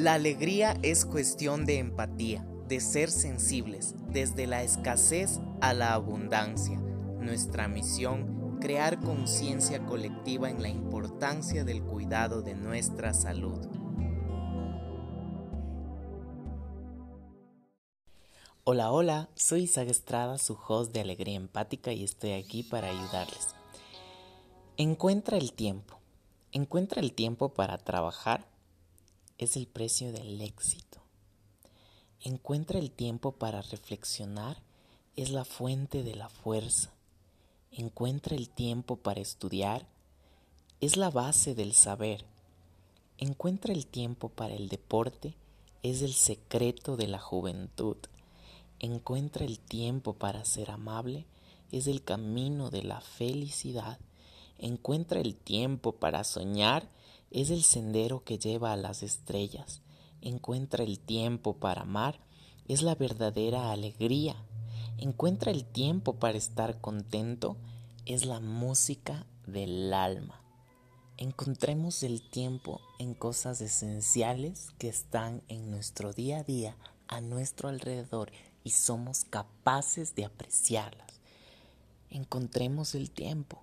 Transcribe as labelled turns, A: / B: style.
A: La alegría es cuestión de empatía, de ser sensibles, desde la escasez a la abundancia. Nuestra misión, crear conciencia colectiva en la importancia del cuidado de nuestra salud. Hola, hola, soy Isaac Estrada, su host de Alegría Empática y estoy aquí para ayudarles. Encuentra el tiempo. Encuentra el tiempo para trabajar es el precio del éxito. Encuentra el tiempo para reflexionar es la fuente de la fuerza. Encuentra el tiempo para estudiar es la base del saber. Encuentra el tiempo para el deporte es el secreto de la juventud. Encuentra el tiempo para ser amable es el camino de la felicidad. Encuentra el tiempo para soñar es el sendero que lleva a las estrellas. Encuentra el tiempo para amar. Es la verdadera alegría. Encuentra el tiempo para estar contento. Es la música del alma. Encontremos el tiempo en cosas esenciales que están en nuestro día a día, a nuestro alrededor, y somos capaces de apreciarlas. Encontremos el tiempo